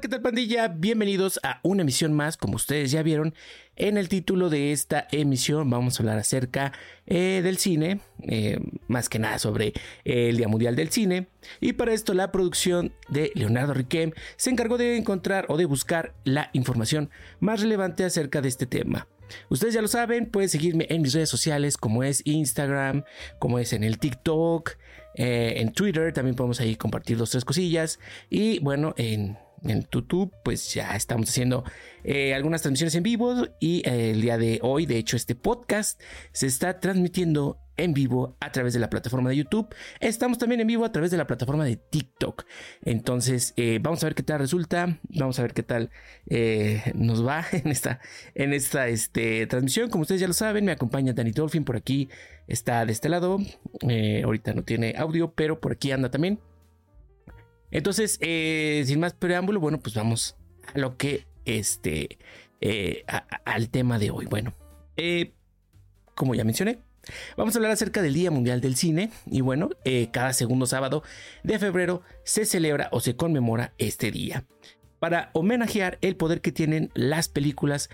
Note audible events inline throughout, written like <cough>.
¿qué tal pandilla? Bienvenidos a una emisión más, como ustedes ya vieron en el título de esta emisión vamos a hablar acerca eh, del cine, eh, más que nada sobre el Día Mundial del Cine y para esto la producción de Leonardo Riquem se encargó de encontrar o de buscar la información más relevante acerca de este tema. Ustedes ya lo saben, pueden seguirme en mis redes sociales como es Instagram, como es en el TikTok, eh, en Twitter, también podemos ahí compartir dos, tres cosillas y bueno, en en YouTube, pues ya estamos haciendo eh, algunas transmisiones en vivo y eh, el día de hoy, de hecho, este podcast se está transmitiendo en vivo a través de la plataforma de YouTube. Estamos también en vivo a través de la plataforma de TikTok. Entonces, eh, vamos a ver qué tal resulta. Vamos a ver qué tal nos va <laughs> en esta, en esta este, transmisión. Como ustedes ya lo saben, me acompaña Danny Dolphin por aquí. Está de este lado. ahorita no tiene audio, pero por aquí anda también. Entonces, eh, sin más preámbulo, bueno, pues vamos a lo que este, eh, al tema de hoy. Bueno, eh, como ya mencioné, vamos a hablar acerca del Día Mundial del Cine. Y bueno, cada segundo sábado de febrero se celebra o se conmemora este día para homenajear el poder que tienen las películas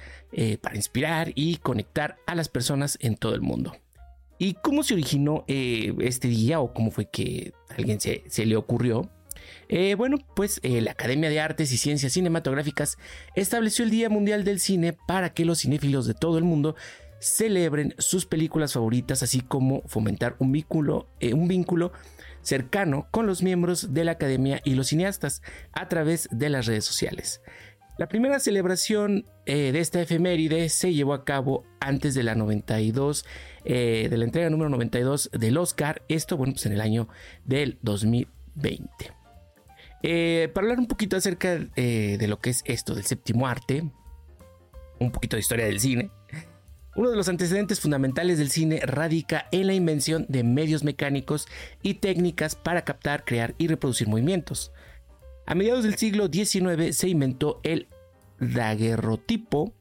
para inspirar y conectar a las personas en todo el mundo. ¿Y cómo se originó este día o cómo fue que alguien se, se le ocurrió? Eh, bueno, pues eh, la Academia de Artes y Ciencias Cinematográficas estableció el Día Mundial del Cine para que los cinéfilos de todo el mundo celebren sus películas favoritas, así como fomentar un vínculo, eh, un vínculo cercano con los miembros de la academia y los cineastas a través de las redes sociales. La primera celebración de esta efeméride se llevó a cabo antes de la 92, de la entrega número 92 del Oscar, esto bueno, pues en el año del 2020. Eh, para hablar un poquito acerca eh, de lo que es esto del séptimo arte, un poquito de historia del cine. Uno de los antecedentes fundamentales del cine radica en la invención de medios mecánicos y técnicas para captar, crear y reproducir movimientos. A mediados del siglo XIX se inventó el daguerrotipo,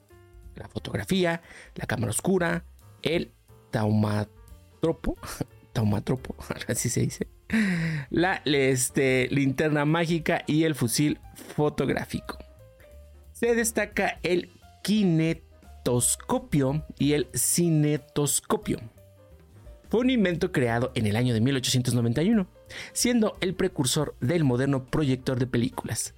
la fotografía, la cámara oscura, el taumatropo, <laughs> taumatropo, <laughs> así se dice, la este, linterna mágica y el fusil fotográfico. Se destaca el kinetoscopio y el cinetoscopio. Fue un invento creado en el año de 1891, siendo el precursor del moderno proyector de películas.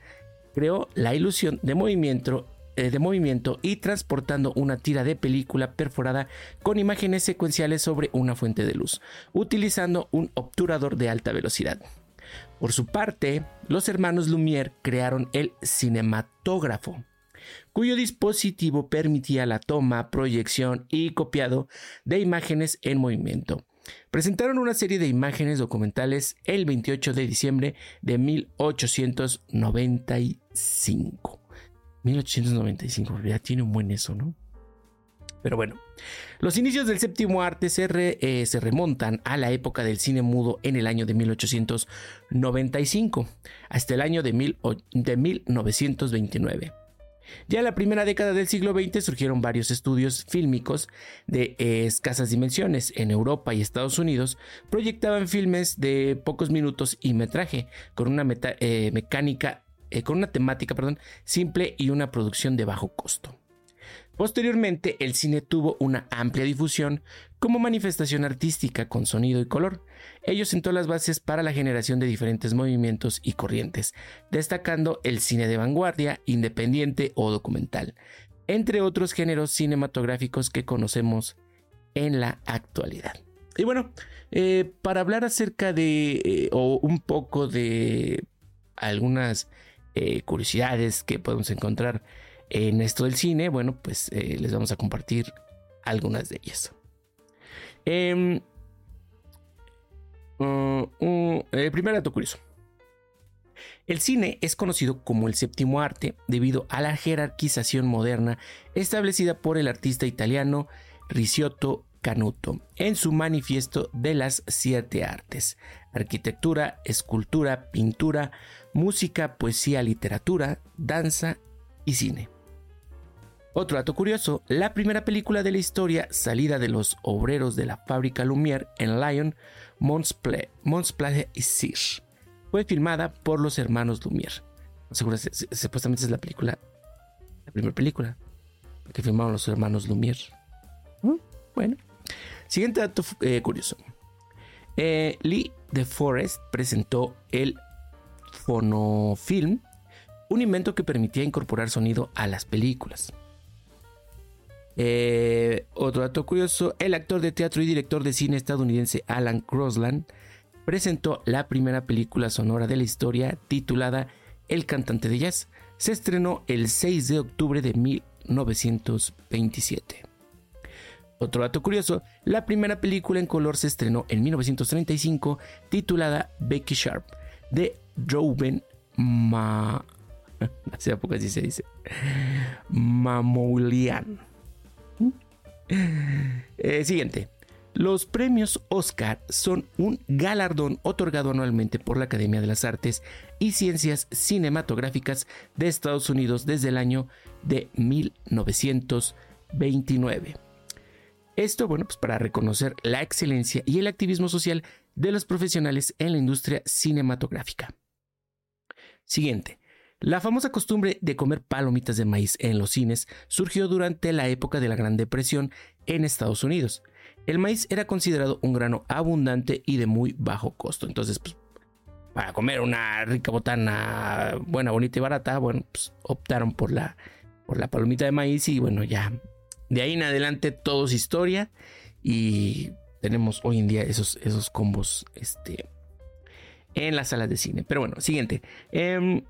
Creó la ilusión de movimiento de movimiento y transportando una tira de película perforada con imágenes secuenciales sobre una fuente de luz, utilizando un obturador de alta velocidad. Por su parte, los hermanos Lumière crearon el cinematógrafo, cuyo dispositivo permitía la toma, proyección y copiado de imágenes en movimiento. Presentaron una serie de imágenes documentales el 28 de diciembre de 1895. 1895, ya tiene un buen eso, ¿no? Pero bueno, los inicios del séptimo arte se, eh, remontan a la época del cine mudo en el año de 1895 hasta el año de, de 1929. Ya en la primera década del siglo XX surgieron varios estudios fílmicos de escasas dimensiones. En Europa y Estados Unidos proyectaban filmes de pocos minutos y metraje, con una eh, mecánica eh, con una temática perdón, simple y una producción de bajo costo. Posteriormente, el cine tuvo una amplia difusión como manifestación artística con sonido y color. Ello sentó las bases para la generación de diferentes movimientos y corrientes, destacando el cine de vanguardia, independiente o documental, entre otros géneros cinematográficos que conocemos en la actualidad. Y bueno, eh, para hablar acerca de, eh, o un poco de algunas eh, curiosidades que podemos encontrar en esto del cine, bueno, pues eh, les vamos a compartir algunas de ellas. Eh, primer dato curioso. El cine es conocido como el séptimo arte debido a la jerarquización moderna establecida por el artista italiano Ricciotto Canuto en su manifiesto de las siete artes, arquitectura, escultura, pintura, música, poesía, literatura, danza y cine. Otro dato curioso, la primera película de la historia salida de los obreros de la fábrica Lumière en Lyon, Mons y Cire, fue filmada por los hermanos Lumière. seguro, supuestamente es la película, la primera película que filmaron los hermanos Lumière. ¿Mm? Bueno, siguiente dato eh, curioso. Eh, Lee de Forest presentó el fonofilm, un invento que permitía incorporar sonido a las películas. Eh, otro dato curioso, el actor de teatro y director de cine estadounidense Alan Crosland presentó la primera película sonora de la historia titulada El cantante de jazz. Se estrenó el 6 de octubre de 1927. Otro dato curioso, la primera película en color se estrenó en 1935 titulada Becky Sharp de Reuben Ma... <laughs> Hace poco así se dice. Mamoulian. Eh, siguiente. Los premios Oscar son un galardón otorgado anualmente por la Academia de las Artes y Ciencias Cinematográficas de Estados Unidos desde el año de 1929. Esto, bueno, pues para reconocer la excelencia y el activismo social de los profesionales en la industria cinematográfica. Siguiente. La famosa costumbre de comer palomitas de maíz en los cines surgió durante la época de la Gran Depresión en Estados Unidos el maíz era considerado un grano abundante y de muy bajo costo. Entonces, pues, para comer una rica botana buena, bonita y barata, bueno, pues optaron por la, por la palomita de maíz y bueno, ya de ahí en adelante todo es historia y tenemos hoy en día esos, esos combos este, en las salas de cine. Pero bueno, siguiente. Em,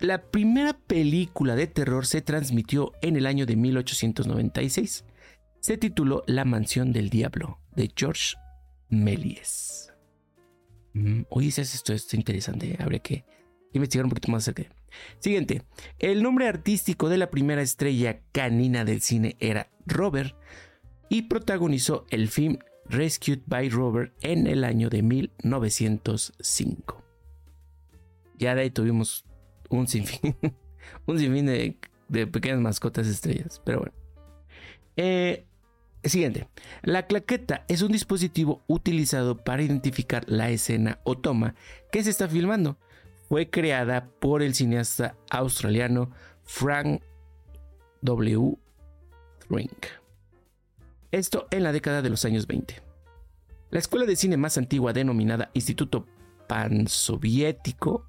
la primera película de terror se transmitió en el año de 1896 se tituló La Mansión del Diablo de George Méliès. Mm, oye, esto, esto es interesante, habría que investigar un poquito más acerca. Siguiente, el nombre artístico de la primera estrella canina del cine era Robert y protagonizó el film Rescued by Robert en el año de 1905. Ya de ahí tuvimos un sinfín, <laughs> un sinfín de, pequeñas mascotas estrellas, pero bueno. Eh, Siguiente. La claqueta es un dispositivo utilizado para identificar la escena o toma que se está filmando. Fue creada por el cineasta australiano Frank W. Rink. Esto en la década de los años 20. La escuela de cine más antigua denominada Instituto Pansoviético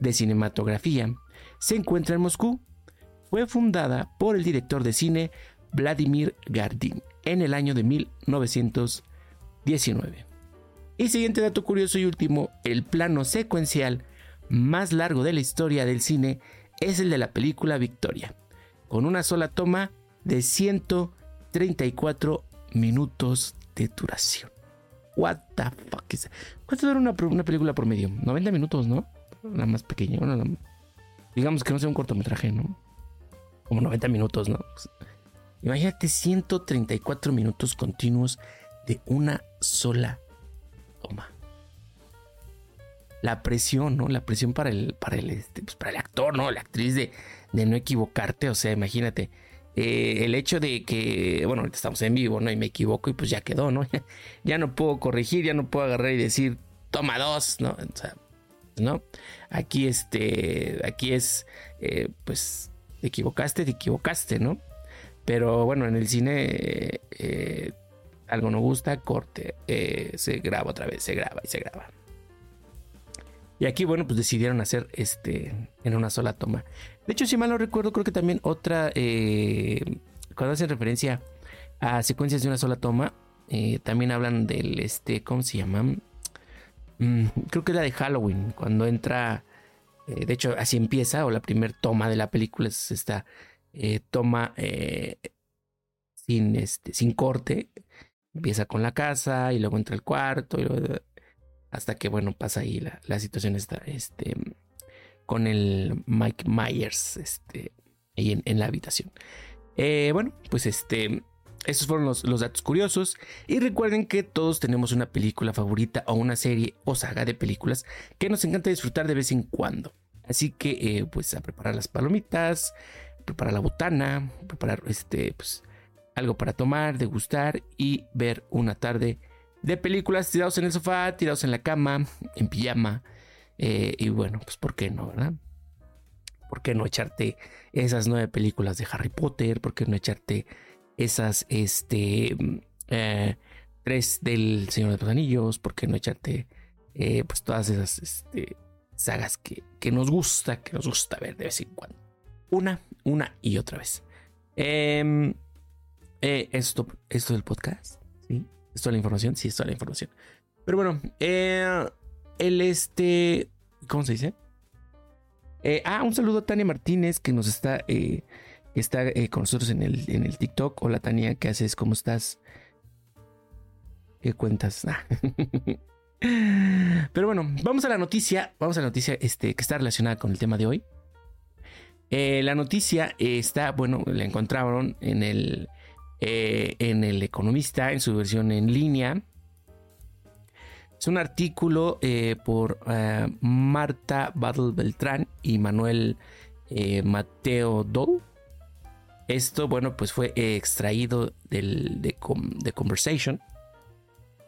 de Cinematografía se encuentra en Moscú. Fue fundada por el director de cine Vladimir Gardin en el año de 1919. Y siguiente dato curioso y último, el plano secuencial más largo de la historia del cine es el de la película Victoria, con una sola toma de 134 minutos de duración. What the fuck is ¿Cuánto dura una, película promedio? 90 minutos, ¿no? La más pequeña. digamos que no sea un cortometraje, ¿no? Como 90 minutos, ¿no? Imagínate 134 minutos continuos de una sola toma. La presión, ¿no? La presión para el, para el, este, pues, para el actor, ¿no? La actriz de, de no equivocarte. O sea, imagínate. Eh, el hecho de que, bueno, ahorita estamos en vivo, ¿no? Y me equivoco y pues ya quedó, ¿no? <laughs> ya no puedo corregir, ya no puedo agarrar y decir, toma dos, ¿no? O sea, ¿no? Aquí, este, aquí es, eh, pues, te equivocaste, te equivocaste, ¿no? Pero bueno, en el cine eh, algo no gusta, corte, se graba otra vez, se graba y se graba. Y aquí, bueno, pues decidieron hacer este en una sola toma. De hecho, si mal no recuerdo, creo que también otra, eh, cuando hacen referencia a secuencias de una sola toma, también hablan del, este, ¿cómo se llama? Mm, creo que es la de Halloween, cuando entra, de hecho, así empieza, o la primera toma de la película es esta eh, toma eh, sin, este, sin corte. Empieza con la casa y luego entra el cuarto y hasta que, bueno, pasa ahí la, la situación está este, con el Mike Myers este, ahí en, la habitación. Eh, bueno, pues este, esos fueron los, los, datos curiosos. Y recuerden que todos tenemos una película favorita o una serie o saga de películas que nos encanta disfrutar de vez en cuando. Así que, pues, a preparar las palomitas, preparar la botana, preparar este, pues, algo para tomar, degustar y ver una tarde de películas tirados en el sofá, tirados en la cama, en pijama. Eh, y bueno, pues ¿por qué no, verdad? ¿por qué no echarte esas nueve películas de Harry Potter? ¿Por qué no echarte esas, este, eh, tres del Señor de los Anillos? ¿Por qué no echarte, eh, pues, todas esas, este, sagas que, que, nos gusta, que nos gusta ver de vez en cuando? Una, una y otra vez. Em, eh, esto, esto del podcast, ¿sí? ¿Esto es la información? Sí, es la información. Pero bueno, el este, ¿cómo se dice? Eh, ah, un saludo a Tania Martínez que nos está, eh, está eh, con nosotros en el, en el TikTok. Hola Tania, ¿qué haces? ¿Cómo estás? ¿Qué cuentas? <laughs> Ah. Pero bueno, vamos a la noticia. Vamos a la noticia este, que está relacionada con el tema de hoy. la noticia está, bueno, la encontraron en el, en el Economista, en su versión en línea. Es un artículo eh, por eh, Marta Battle Beltrán y Manuel eh, Mateo Dol. Esto, bueno, pues fue extraído del, de, Conversation.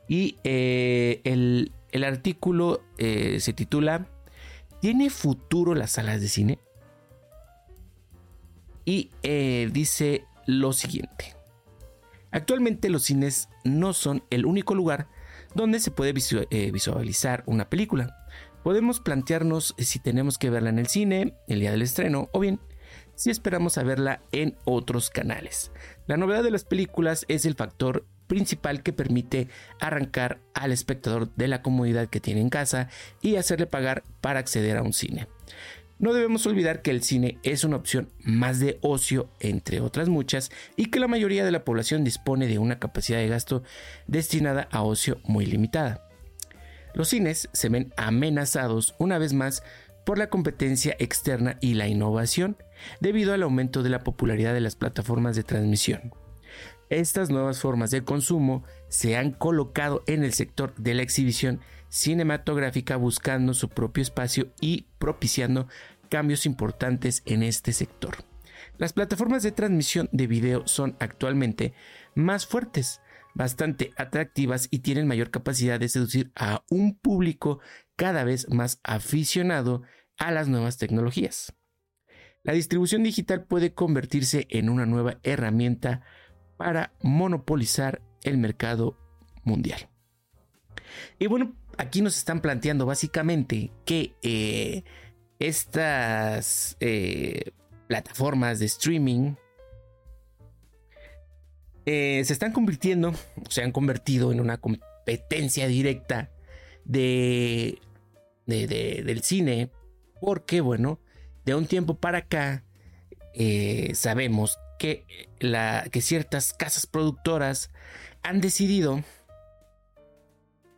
Y el, el, artículo se titula ¿Tiene futuro las salas de cine? Y dice lo siguiente. Actualmente los cines no son el único lugar donde se puede eh, visualizar una película. Podemos plantearnos si tenemos que verla en el cine, el día del estreno, o bien si esperamos a verla en otros canales. La novedad de las películas es el factor principal que permite arrancar al espectador de la comodidad que tiene en casa y hacerle pagar para acceder a un cine. No debemos olvidar que el cine es una opción más de ocio, entre otras muchas, y que la mayoría de la población dispone de una capacidad de gasto destinada a ocio muy limitada. Los cines se ven amenazados una vez más por la competencia externa y la innovación, debido al aumento de la popularidad de las plataformas de transmisión. Estas nuevas formas de consumo se han colocado en el sector de la exhibición cinematográfica buscando su propio espacio y propiciando cambios importantes en este sector. Las plataformas de transmisión de video son actualmente más fuertes, bastante atractivas y tienen mayor capacidad de seducir a un público cada vez más aficionado a las nuevas tecnologías. La distribución digital puede convertirse en una nueva herramienta para monopolizar el mercado mundial. Y bueno, aquí nos están planteando básicamente que eh, estas eh, plataformas de streaming eh, se están convirtiendo, se han convertido en una competencia directa de, del cine, porque bueno, de un tiempo para acá eh, sabemos que, la, que ciertas casas productoras han decidido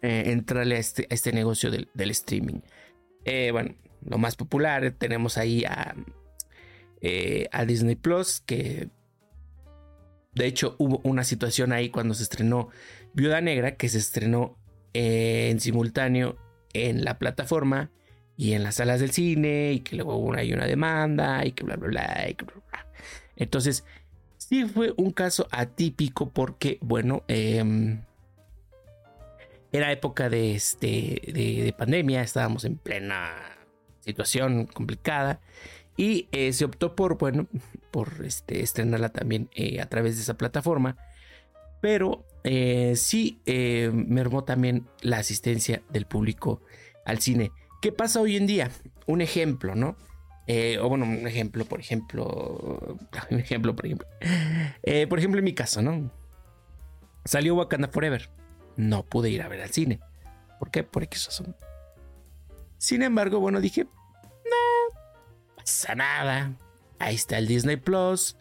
entrarle a este, este negocio del streaming. bueno, lo más popular. Tenemos ahí a, eh, a Disney Plus, que de hecho hubo una situación ahí cuando se estrenó Viuda Negra, que se estrenó en simultáneo en la plataforma y en las salas del cine, y que luego hubo una demanda, y que bla, bla, bla, y que bla, bla. Entonces, sí fue un caso atípico porque, bueno, em, era época de, este, de pandemia, estábamos en plena situación complicada. Y eh, se optó por, bueno, por este, estrenarla también eh, a través de esa plataforma. Pero eh, sí mermó también la asistencia del público al cine. ¿Qué pasa hoy en día? Un ejemplo, ¿no? o bueno, un ejemplo, por ejemplo. <laughs> Un ejemplo, por ejemplo. por ejemplo, en mi caso, ¿no? Salió Wakanda Forever. No pude ir a ver al cine. ¿Por qué? Por X razón. Sin embargo, bueno, dije, no pasa nada. Ahí está el Disney Plus.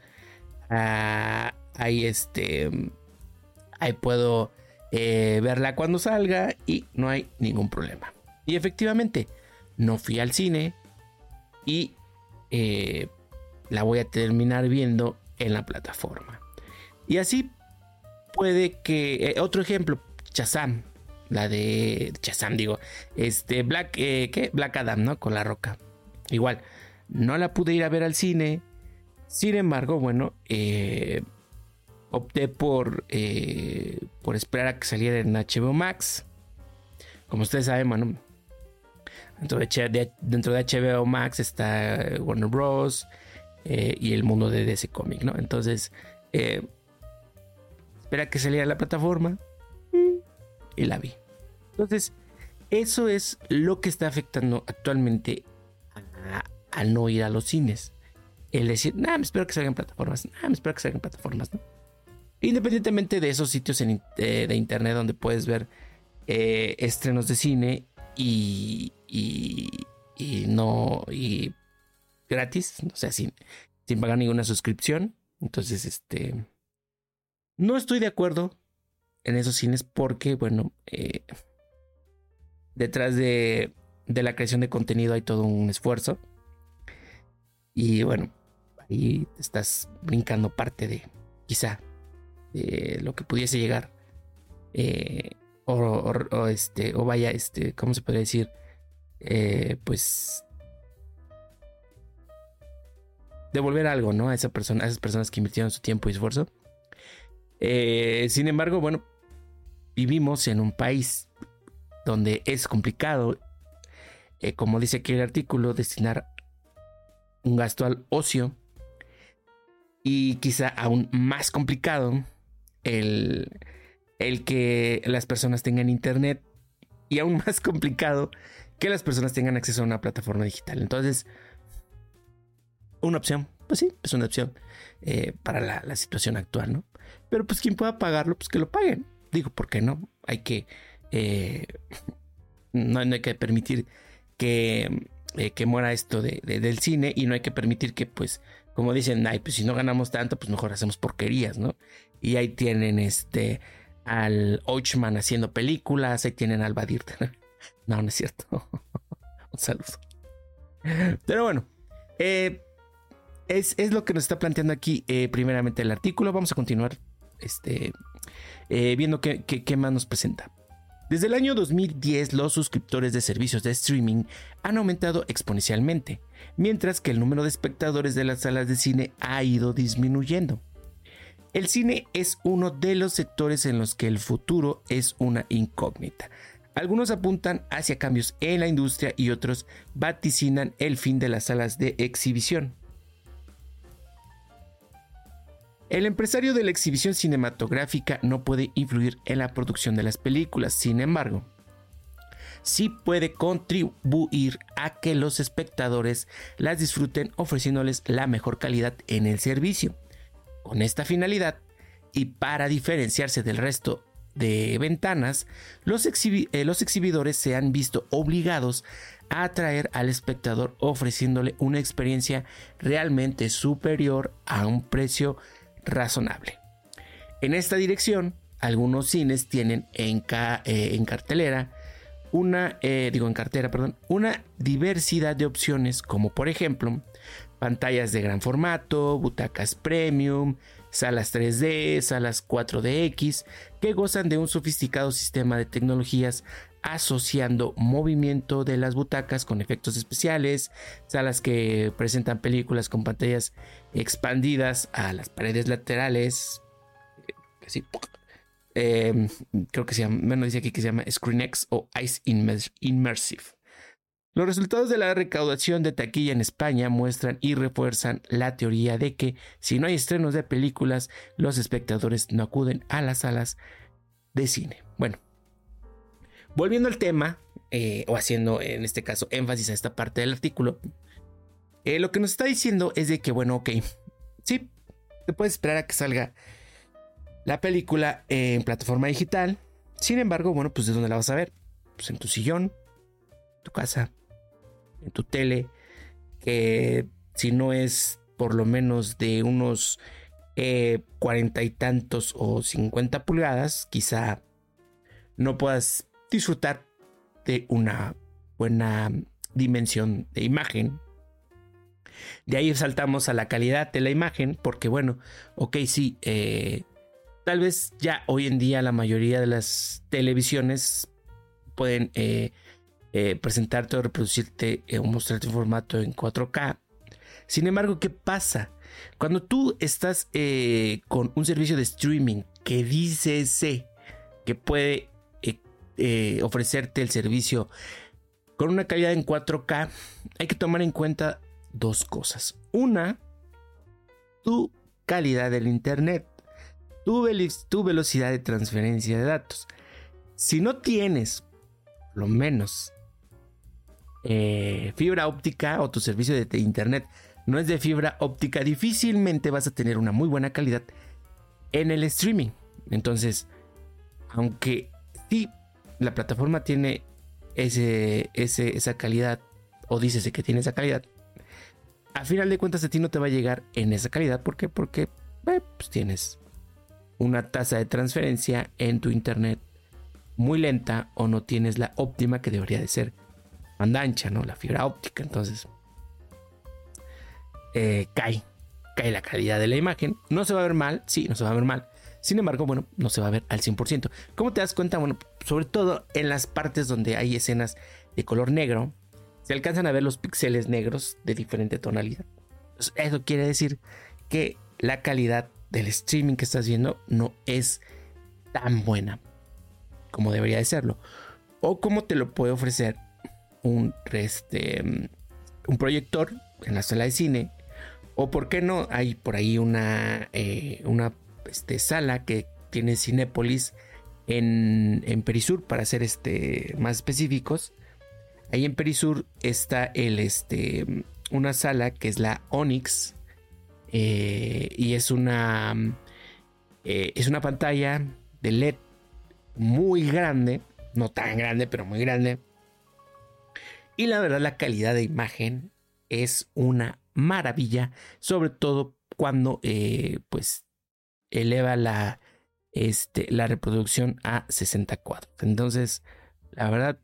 Ah, ahí este. Ahí puedo eh, verla cuando salga y no hay ningún problema. Y efectivamente, no fui al cine y eh, la voy a terminar viendo en la plataforma. Y así puede que. Eh, otro ejemplo, Chazam la de Chazam, digo, este Black, eh. Black Adam, ¿no? Con la roca. Igual, no la pude ir a ver al cine. Sin embargo, bueno, eh, opté por, eh, por esperar a que saliera en HBO Max. Como ustedes saben, bueno, Dentro de, dentro de HBO Max está Warner Bros. y el mundo de DC Comic, ¿no? Entonces, espera que saliera la plataforma y la vi. Entonces, eso es lo que está afectando actualmente a, no ir a los cines. El decir, nada, me espero que salgan plataformas, nada, me espero que salgan plataformas, ¿no? Independientemente de esos sitios eh, de internet donde puedes ver eh, estrenos de cine y, y, no, y gratis, o sea, sin, sin pagar ninguna suscripción. Entonces, este, no estoy de acuerdo en esos cines porque, bueno, eh, detrás de, de la creación de contenido hay todo un esfuerzo. Y bueno, ahí estás brincando parte de, quizá, de lo que pudiese llegar. Eh, o, este, o vaya, este, ¿cómo se puede decir? Eh, pues devolver algo, ¿no? A esa persona, a esas personas que invirtieron su tiempo y esfuerzo. sin embargo, bueno, vivimos en un país donde es complicado, eh, como dice aquí el artículo, destinar un gasto al ocio y quizá aún más complicado el, el que las personas tengan internet y aún <laughs> más complicado que las personas tengan acceso a una plataforma digital. Entonces, una opción, pues sí, es una opción eh, para la, la, situación actual, ¿no? Pero pues quien pueda pagarlo, pues que lo paguen. Digo, ¿por qué no? Hay que... Eh, no, hay que permitir que, eh, que muera esto de, del cine y no hay que permitir que, pues, como dicen, ay, pues si no ganamos tanto, pues mejor hacemos porquerías, ¿no? Y ahí tienen este al Ochman haciendo películas, ahí tienen al Badir. <laughs> no, no es cierto. <laughs> Un saludo. Pero bueno, eh, es, es, lo que nos está planteando aquí primeramente el artículo. Vamos a continuar este, viendo qué, qué, más nos presenta. Desde el año 2010 los suscriptores de servicios de streaming han aumentado exponencialmente, mientras que el número de espectadores de las salas de cine ha ido disminuyendo. El cine es uno de los sectores en los que el futuro es una incógnita. Algunos apuntan hacia cambios en la industria y otros vaticinan el fin de las salas de exhibición. El empresario de la exhibición cinematográfica no puede influir en la producción de las películas, sin embargo, sí puede contribuir a que los espectadores las disfruten ofreciéndoles la mejor calidad en el servicio. Con esta finalidad, y para diferenciarse del resto de ventanas, los, eh, exhibidores se han visto obligados a atraer al espectador ofreciéndole una experiencia realmente superior a un precio razonable. En esta dirección, algunos cines tienen en, eh, en cartelera una, eh, digo en cartera, perdón, una diversidad de opciones como por ejemplo pantallas de gran formato, butacas premium, salas 3D, salas 4DX, que gozan de un sofisticado sistema de tecnologías asociando movimiento de las butacas con efectos especiales, salas que presentan películas con pantallas expandidas a las paredes laterales, em, creo que se llama, bueno, dice aquí que se llama ScreenX o Ice Immersive. Los resultados de la recaudación de taquilla en España muestran y refuerzan la teoría de que si no hay estrenos de películas, los espectadores no acuden a las salas de cine. Bueno, volviendo al tema, eh, o haciendo en este caso énfasis a esta parte del artículo, eh, lo que nos está diciendo es de que, bueno, ok, sí, te puedes esperar a que salga la película en plataforma digital. Sin embargo, bueno, pues ¿de dónde la vas a ver? Pues en tu sillón, tu casa, en tu tele, que si no es por lo menos de unos eh, cuarenta y tantos o cincuenta pulgadas, quizá no puedas disfrutar de una buena dimensión de imagen. De ahí saltamos a la calidad de la imagen, porque bueno, ok, sí, eh, tal vez ya hoy en día la mayoría de las televisiones pueden eh, eh, presentarte o reproducirte o mostrarte un formato en 4K. Sin embargo, ¿qué pasa? Cuando tú estás con un servicio de streaming que dice que puede eh, ofrecerte el servicio con una calidad en 4K, hay que tomar en cuenta dos cosas. Una, tu calidad del Internet, tu, tu velocidad de transferencia de datos. Si no tienes, lo menos, eh, fibra óptica o tu servicio de Internet no es de fibra óptica, difícilmente vas a tener una muy buena calidad en el streaming. Entonces, aunque sí, la plataforma tiene ese, esa calidad, o dices que tiene esa calidad, a final de cuentas a ti no te va a llegar en esa calidad. ¿Por qué? Porque eh, pues tienes una tasa de transferencia en tu internet muy lenta o no tienes la óptima que debería de ser banda ancha, ¿no? La fibra óptica. Entonces, eh, cae, cae la calidad de la imagen. No se va a ver mal, sí, no se va a ver mal. Sin embargo, bueno, no se va a ver al 100%. ¿Cómo te das cuenta? Bueno, sobre todo en las partes donde hay escenas de color negro, se alcanzan a ver los píxeles negros de diferente tonalidad. eso quiere decir que la calidad del streaming que estás viendo no es tan buena como debería de serlo. O como te lo puede ofrecer un, este, un proyector en la sala de cine. O por qué no, hay por ahí una, eh, una este, sala que tiene Cinépolis en, en, Perisur, para ser este, más específicos. Ahí en Perisur está el, este, una sala que es la Onyx. Eh, y es una, eh, es una pantalla de LED muy grande. No tan grande, pero muy grande. Y la verdad, la calidad de imagen es una maravilla. Sobre todo cuando eh, pues eleva la, este, la reproducción a 64. Entonces, la verdad,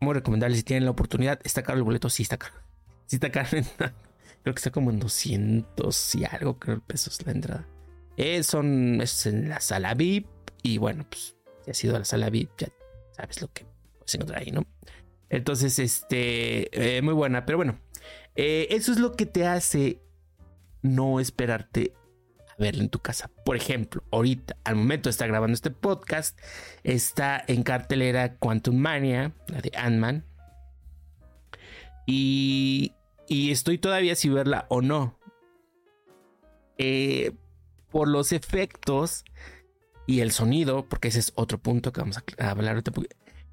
muy recomendable si tienen la oportunidad. Está caro el boleto, sí está caro. <laughs> Sí está caro. creo que está como en 200 y algo, creo, pesos la entrada. Eh, son, es en la sala VIP. Y bueno, pues, si has ido a la sala VIP, ya sabes lo que puedes encontrar ahí, ¿no? Entonces, este, eh, muy buena. Pero bueno, eh, eso es lo que te hace no esperarte verla en tu casa. Por ejemplo, ahorita, al momento de estar grabando este podcast, está en cartelera Quantum Mania, la de Ant-Man. Y, y, estoy todavía si verla o no. Eh, por los efectos y el sonido, porque ese es otro punto que vamos a hablar.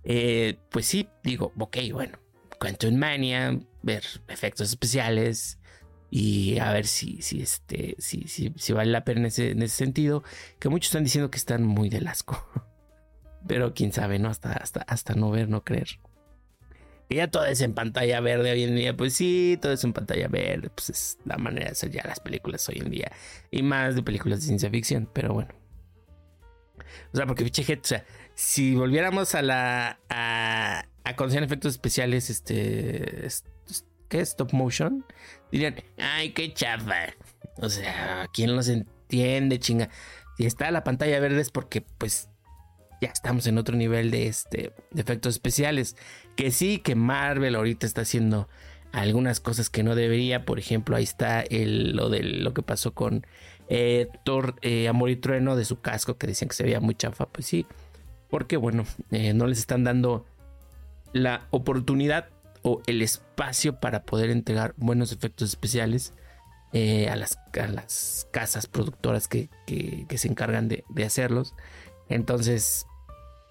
Eh, pues sí, digo, ok, bueno, Quantum Mania, ver efectos especiales, y a ver si, si, este, si, si, si vale la pena en ese, en ese, sentido. Que muchos están diciendo que están muy de asco. <laughs> Pero quién sabe, ¿no? Hasta, hasta, hasta no ver, no creer. Que ya todo es en pantalla verde hoy en día. Pues sí, todo es en pantalla verde. Pues es la manera de hacer ya las películas hoy en día. Y más de películas de ciencia ficción. Pero bueno. O sea, porque fiche o sea, si volviéramos a la. a, a conocer efectos especiales, este. ¿Qué? Stop motion dirían, ay, qué chafa. O sea, ¿quién los entiende, chinga? Si está la pantalla verde es porque, pues, ya estamos en otro nivel de, este, de efectos especiales. Que sí, que Marvel ahorita está haciendo algunas cosas que no debería. Por ejemplo, ahí está el, lo de lo que pasó con eh, Thor eh, Amor y Trueno de su casco, que decían que se veía muy chafa. Pues sí, porque bueno, eh, no les están dando la oportunidad o el espacio para poder entregar buenos efectos especiales eh, a, las, las, casas productoras que, se encargan de, hacerlos. Entonces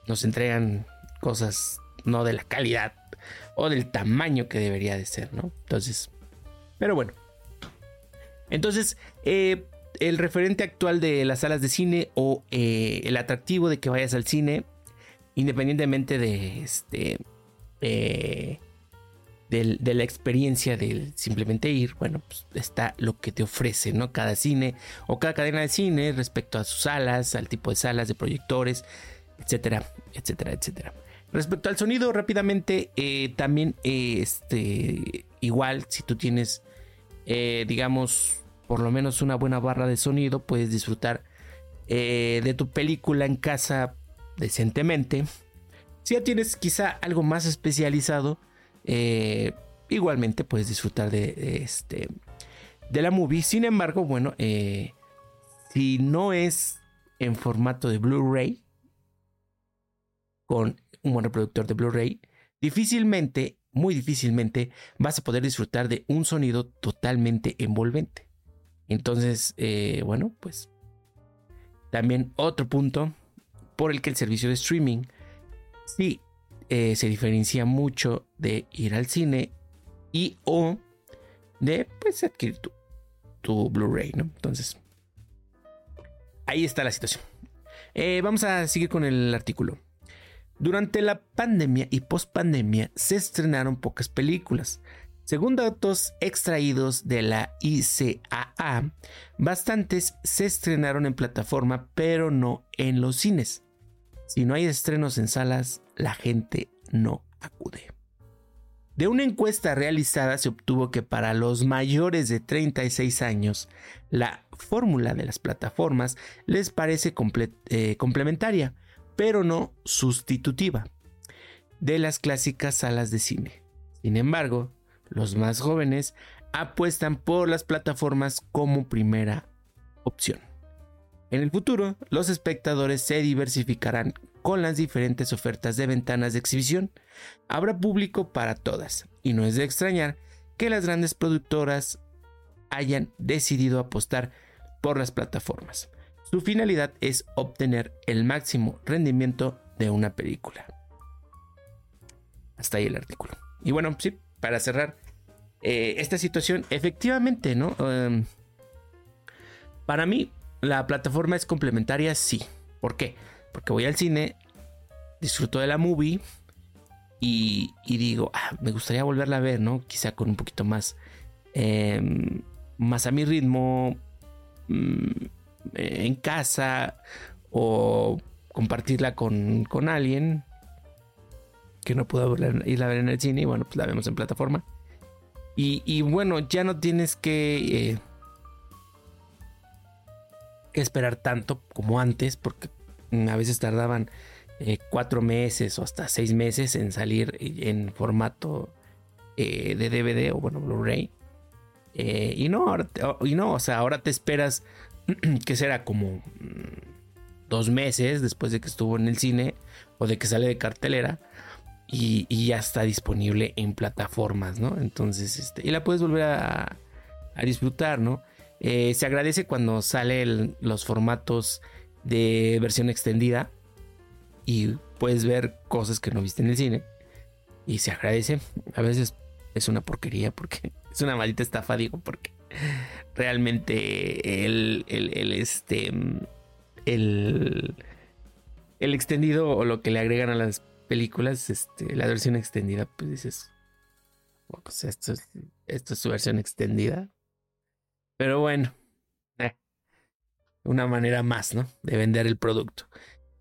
nos entregan cosas no de la calidad o del tamaño que debería de ser, ¿no? Entonces, pero bueno. Entonces, eh, el referente actual de las salas de cine o eh, el atractivo de que vayas al cine, independientemente de este de la experiencia de simplemente ir, bueno, pues está lo que te ofrece, ¿no? Cada cine o cada cadena de cine respecto a sus salas, al tipo de salas, de proyectores, etcétera, etcétera, etcétera. Respecto al sonido, rápidamente, eh, también, este, igual, si tú tienes, eh, digamos, por lo menos una buena barra de sonido, puedes disfrutar eh, de tu película en casa decentemente. Si ya tienes quizá algo más especializado, eh, igualmente puedes disfrutar de, este, de la movie. Sin embargo, bueno, eh, si no es en formato de Blu-ray, con un buen reproductor de Blu-ray, difícilmente muy difícilmente vas a poder disfrutar de un sonido totalmente envolvente. Entonces, eh, bueno, pues también otro punto por el que el servicio de streaming sí eh, se diferencia mucho de ir al cine y o de pues adquirir tu, tu Blu-ray, ¿no? Entonces, ahí está la situación. Eh, vamos a seguir con el artículo. Durante la pandemia y post-pandemia se estrenaron pocas películas. Según datos extraídos de la ICAA, bastantes se estrenaron en plataforma, pero no en los cines. Si no hay estrenos en salas, la gente no acude. De una encuesta realizada se obtuvo que para los mayores de 36 años, la fórmula de las plataformas les parece eh, complementaria, pero no sustitutiva, de las clásicas salas de cine. Sin embargo, los más jóvenes apuestan por las plataformas como primera opción. En el futuro, los espectadores se diversificarán con las diferentes ofertas de ventanas de exhibición. Habrá público para todas, y no es de extrañar que las grandes productoras hayan decidido apostar por las plataformas. Su finalidad es obtener el máximo rendimiento de una película. Hasta ahí el artículo. Y bueno, sí, para cerrar eh, esta situación, efectivamente, ¿no? Em, para mí, la plataforma es complementaria, sí. ¿Por qué? Porque voy al cine, disfruto de la movie y, digo, ah, me gustaría volverla a ver, ¿no? Quizá con un poquito más, em, más a mi ritmo, mm, en casa o compartirla con, con alguien que no puedo ir a ver en el cine y bueno, pues la vemos en plataforma. Y, bueno, ya no tienes que, eh, que esperar tanto como antes porque a veces tardaban eh, cuatro meses o hasta seis meses en salir en formato eh, de DVD o bueno, Blu-ray. Eh, y no, y no, o sea, ahora te esperas <clears throat> que será como mm, dos meses después de que estuvo en el cine o de que sale de cartelera y, ya está disponible en plataformas, ¿no? Entonces, este, y la puedes volver a, disfrutar, ¿no? se agradece cuando salen los formatos de versión extendida y puedes ver cosas que no viste en el cine y se agradece. A veces es una porquería porque <laughs> es una maldita estafa, digo, porque realmente el, el, este el, el extendido o lo que le agregan a las películas, este, la versión extendida, pues dices, esto es, esto es su versión extendida. Pero bueno, una manera más, ¿no? De vender el producto.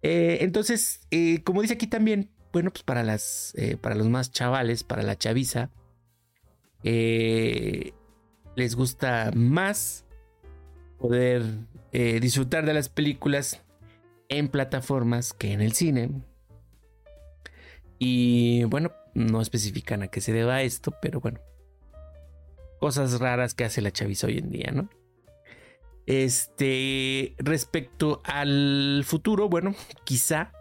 Eh, entonces, eh, como dice aquí también, bueno, pues para las, eh, para los más chavales, para la chaviza, les gusta más poder disfrutar de las películas en plataformas que en el cine. Y bueno, no especifican a qué se deba esto, pero bueno, cosas raras que hace la chaviza hoy en día, ¿no? Este, respecto al futuro, bueno, quizá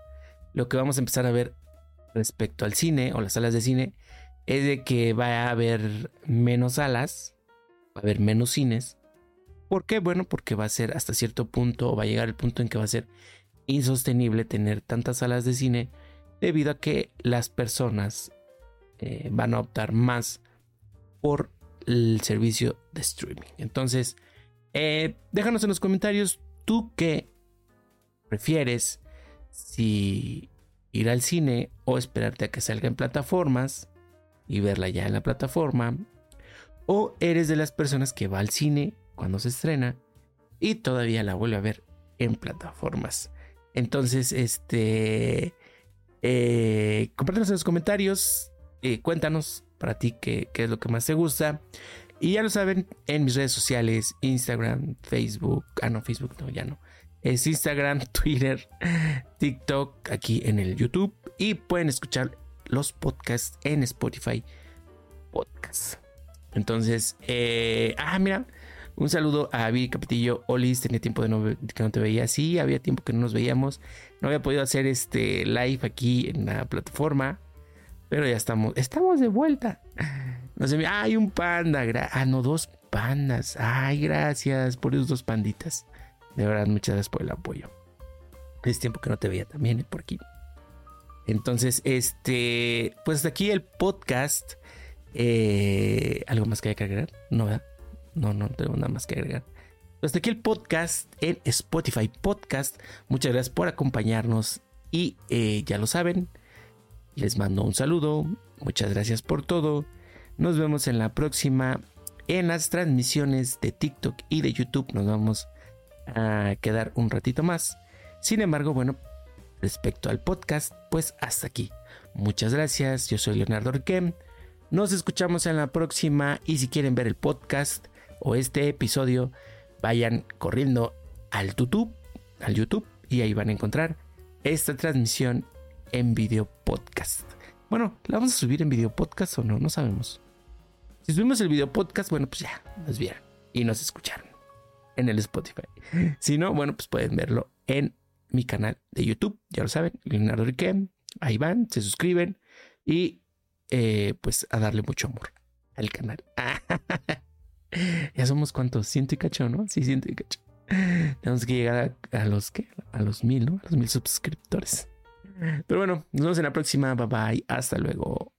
lo que vamos a empezar a ver respecto al cine o las salas de cine es de que va a haber menos salas, va a haber menos cines. ¿Por qué? Bueno, porque va a ser hasta cierto punto, o va a llegar el punto en que va a ser insostenible tener tantas salas de cine debido a que las personas eh, van a optar más por el servicio de streaming. Entonces, eh, déjanos en los comentarios tú qué prefieres, si ir al cine o esperarte a que salga en plataformas y verla ya en la plataforma, o eres de las personas que va al cine cuando se estrena y todavía la vuelve a ver en plataformas. Entonces, este, eh, en los comentarios, eh, cuéntanos para ti qué es lo que más te gusta. Y ya lo saben, en mis redes sociales, Instagram, Facebook, ah no, Facebook no, ya no. Es Instagram, <laughs> Twitter, TikTok, aquí en el YouTube. Y pueden escuchar los podcasts en Spotify Podcast. Entonces, eh, ah, mira, un saludo a Vicky Capetillo. Olis, tenía tiempo de no, que no te veía. Sí, había tiempo que no nos veíamos. No había podido hacer este live aquí en la plataforma Pero ya estamos, estamos de vuelta. No sé, hay un panda. Ah, no, dos pandas. Ay, gracias por esos dos panditas. De verdad, muchas gracias por el apoyo. Es tiempo que no te veía también eh, por aquí. Entonces, este, pues hasta aquí el podcast. Eh, ¿Algo más que hay que agregar? No, ¿verdad? No, no tengo nada más que agregar. Hasta aquí el podcast en Spotify Podcast. Muchas gracias por acompañarnos y eh, ya lo saben, les mando un saludo. Muchas gracias por todo. Nos vemos en la próxima. En las transmisiones de TikTok y de YouTube nos vamos a quedar un ratito más. Sin embargo, bueno, respecto al podcast, pues hasta aquí. Muchas gracias. Yo soy Leonardo Riquem. Nos escuchamos en la próxima y si quieren ver el podcast o este episodio, vayan corriendo al YouTube, al YouTube y ahí van a encontrar esta transmisión en video podcast. Bueno, ¿la vamos a subir en video podcast o no? No sabemos. Si subimos el video podcast, bueno, pues ya nos vieron y nos escucharon en el Spotify. Si no, bueno, pues pueden verlo en mi canal de YouTube, ya lo saben, Leonardo Riquem. Ahí van, se suscriben y eh, pues a darle mucho amor al canal. <laughs> ya somos cuántos, ciento y cacho, ¿no? Sí, ciento y cacho. Tenemos que llegar a, los que, a los mil, ¿no? A los mil suscriptores. Pero bueno, nos vemos en la próxima. Bye bye. Hasta luego.